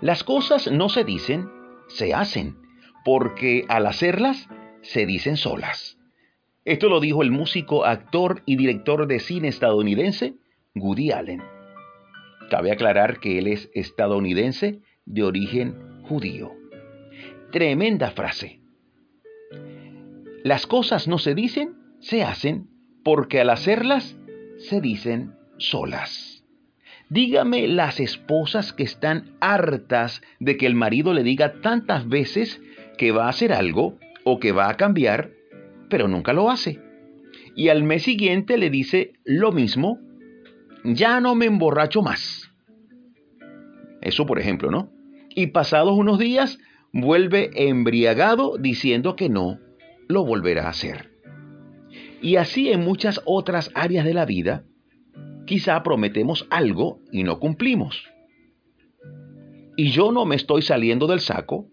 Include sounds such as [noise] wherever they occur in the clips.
Las cosas no se dicen, se hacen, porque al hacerlas se dicen solas. Esto lo dijo el músico, actor y director de cine estadounidense Woody Allen. Cabe aclarar que él es estadounidense de origen judío. Tremenda frase. Las cosas no se dicen, se hacen, porque al hacerlas se dicen solas. Dígame las esposas que están hartas de que el marido le diga tantas veces que va a hacer algo o que va a cambiar, pero nunca lo hace. Y al mes siguiente le dice lo mismo, ya no me emborracho más. Eso por ejemplo, ¿no? Y pasados unos días vuelve embriagado diciendo que no lo volverá a hacer. Y así en muchas otras áreas de la vida, quizá prometemos algo y no cumplimos. Y yo no me estoy saliendo del saco.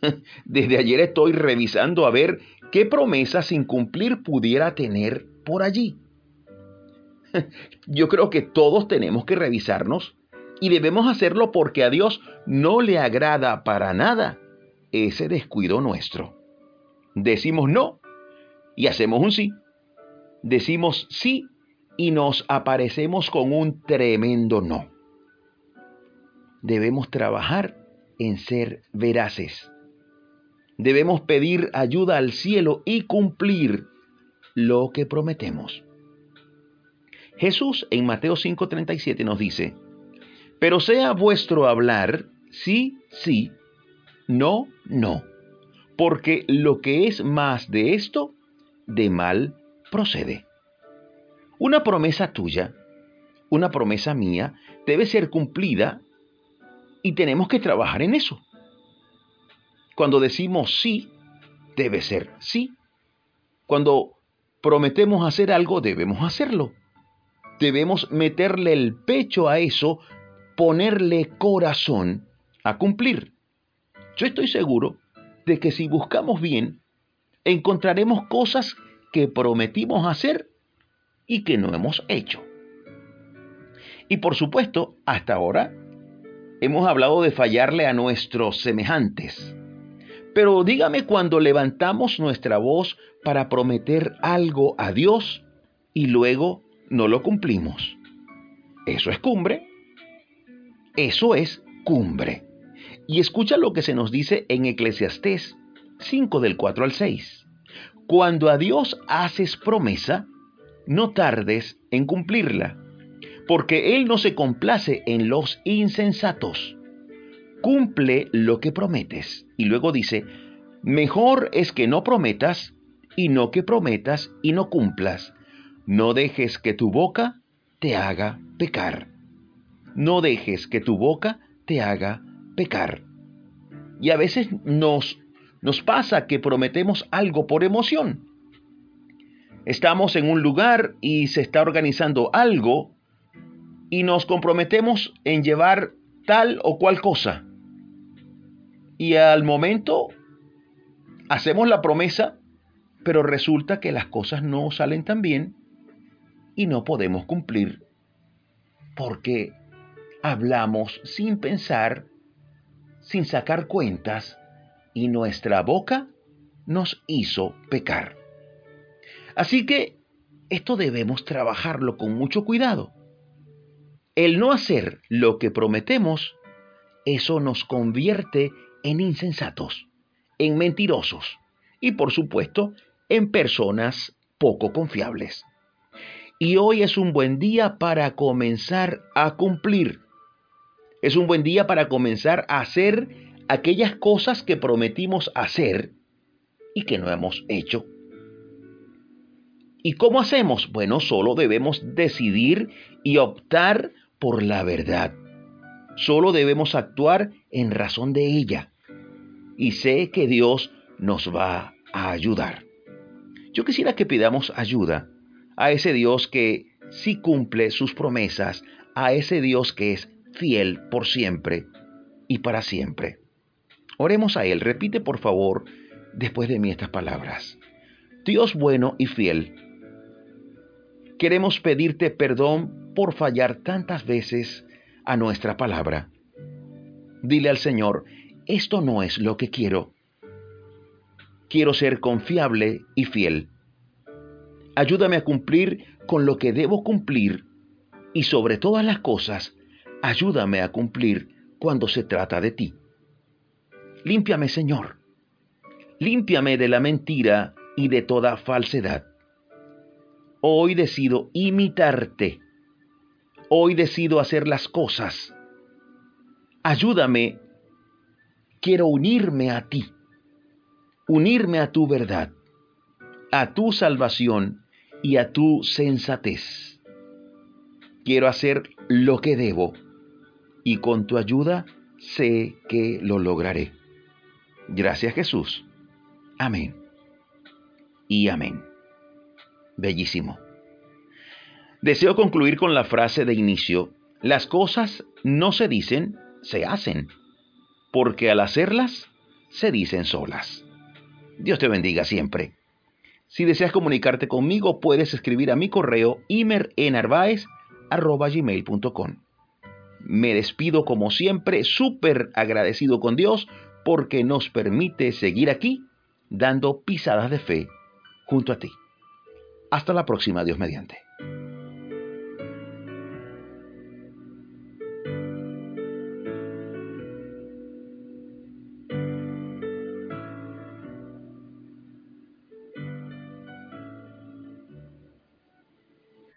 [laughs] Desde ayer estoy revisando a ver qué promesa sin cumplir pudiera tener por allí. [laughs] Yo creo que todos tenemos que revisarnos y debemos hacerlo porque a Dios no le agrada para nada ese descuido nuestro. Decimos no y hacemos un sí. Decimos sí y nos aparecemos con un tremendo no. Debemos trabajar en ser veraces. Debemos pedir ayuda al cielo y cumplir lo que prometemos. Jesús en Mateo 5:37 nos dice, pero sea vuestro hablar sí, sí, no, no, porque lo que es más de esto, de mal procede. Una promesa tuya, una promesa mía, debe ser cumplida y tenemos que trabajar en eso. Cuando decimos sí, debe ser sí. Cuando prometemos hacer algo, debemos hacerlo. Debemos meterle el pecho a eso ponerle corazón a cumplir. Yo estoy seguro de que si buscamos bien, encontraremos cosas que prometimos hacer y que no hemos hecho. Y por supuesto, hasta ahora hemos hablado de fallarle a nuestros semejantes. Pero dígame cuando levantamos nuestra voz para prometer algo a Dios y luego no lo cumplimos. ¿Eso es cumbre? Eso es cumbre. Y escucha lo que se nos dice en Eclesiastés 5 del 4 al 6. Cuando a Dios haces promesa, no tardes en cumplirla, porque Él no se complace en los insensatos. Cumple lo que prometes. Y luego dice, mejor es que no prometas y no que prometas y no cumplas. No dejes que tu boca te haga pecar no dejes que tu boca te haga pecar. Y a veces nos, nos pasa que prometemos algo por emoción. Estamos en un lugar y se está organizando algo y nos comprometemos en llevar tal o cual cosa. Y al momento hacemos la promesa, pero resulta que las cosas no salen tan bien y no podemos cumplir porque hablamos sin pensar, sin sacar cuentas, y nuestra boca nos hizo pecar. Así que esto debemos trabajarlo con mucho cuidado. El no hacer lo que prometemos, eso nos convierte en insensatos, en mentirosos y por supuesto en personas poco confiables. Y hoy es un buen día para comenzar a cumplir es un buen día para comenzar a hacer aquellas cosas que prometimos hacer y que no hemos hecho. ¿Y cómo hacemos? Bueno, solo debemos decidir y optar por la verdad. Solo debemos actuar en razón de ella. Y sé que Dios nos va a ayudar. Yo quisiera que pidamos ayuda a ese Dios que sí cumple sus promesas, a ese Dios que es fiel por siempre y para siempre. Oremos a Él. Repite por favor después de mí estas palabras. Dios bueno y fiel, queremos pedirte perdón por fallar tantas veces a nuestra palabra. Dile al Señor, esto no es lo que quiero. Quiero ser confiable y fiel. Ayúdame a cumplir con lo que debo cumplir y sobre todas las cosas, ayúdame a cumplir cuando se trata de ti. Límpiame, Señor. Límpiame de la mentira y de toda falsedad. Hoy decido imitarte. Hoy decido hacer las cosas. Ayúdame. Quiero unirme a ti. Unirme a tu verdad, a tu salvación y a tu sensatez. Quiero hacer lo que debo y con tu ayuda sé que lo lograré. Gracias Jesús. Amén. Y amén. Bellísimo. Deseo concluir con la frase de inicio, las cosas no se dicen, se hacen, porque al hacerlas se dicen solas. Dios te bendiga siempre. Si deseas comunicarte conmigo, puedes escribir a mi correo imerenarvaez.com. Me despido como siempre, súper agradecido con Dios porque nos permite seguir aquí dando pisadas de fe junto a ti. Hasta la próxima, Dios mediante.